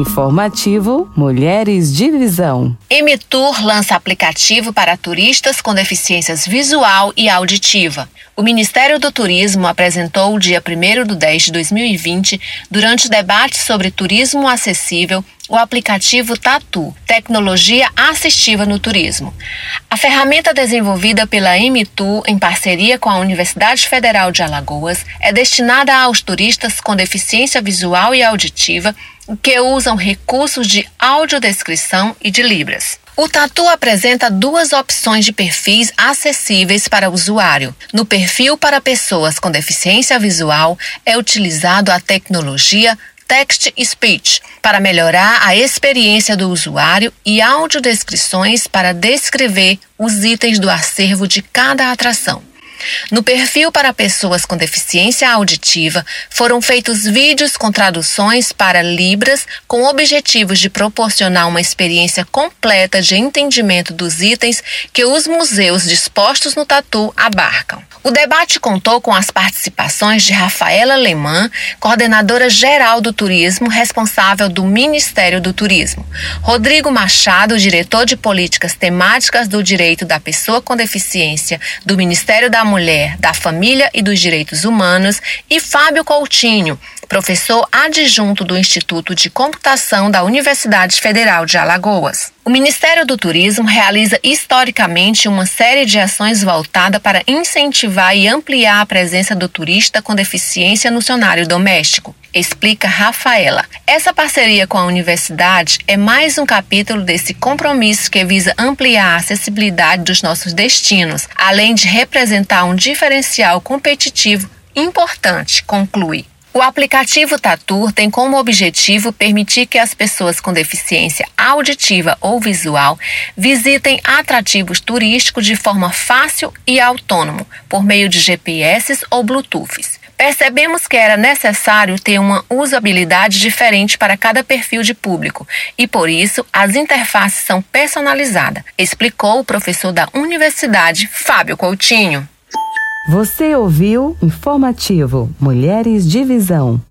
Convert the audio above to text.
Informativo Mulheres de Visão. Emitur lança aplicativo para turistas com deficiências visual e auditiva. O Ministério do Turismo apresentou o dia 1 de 10 de 2020, durante o debate sobre turismo acessível, o aplicativo Tatu, tecnologia assistiva no turismo. A ferramenta desenvolvida pela Emitu em parceria com a Universidade Federal de Alagoas é destinada aos turistas com deficiência visual e auditiva que usam recursos de audiodescrição e de libras. O Tatu apresenta duas opções de perfis acessíveis para o usuário. No perfil para pessoas com deficiência visual é utilizado a tecnologia Text Speech para melhorar a experiência do usuário e audiodescrições para descrever os itens do acervo de cada atração. No perfil para pessoas com deficiência auditiva, foram feitos vídeos com traduções para Libras com objetivos de proporcionar uma experiência completa de entendimento dos itens que os museus dispostos no tatu abarcam. O debate contou com as participações de Rafaela Lemã, coordenadora geral do turismo, responsável do Ministério do Turismo, Rodrigo Machado, diretor de políticas temáticas do direito da pessoa com deficiência do Ministério da Mulher, da Família e dos Direitos Humanos, e Fábio Coutinho, professor adjunto do Instituto de Computação da Universidade Federal de Alagoas. O Ministério do Turismo realiza historicamente uma série de ações voltada para incentivar e ampliar a presença do turista com deficiência no cenário doméstico, explica Rafaela. Essa parceria com a universidade é mais um capítulo desse compromisso que visa ampliar a acessibilidade dos nossos destinos, além de representar um diferencial competitivo importante, conclui. O aplicativo Tatur tem como objetivo permitir que as pessoas com deficiência auditiva ou visual visitem atrativos turísticos de forma fácil e autônomo, por meio de GPS ou Bluetooth. Percebemos que era necessário ter uma usabilidade diferente para cada perfil de público e, por isso, as interfaces são personalizadas, explicou o professor da universidade, Fábio Coutinho. Você ouviu Informativo Mulheres de Visão.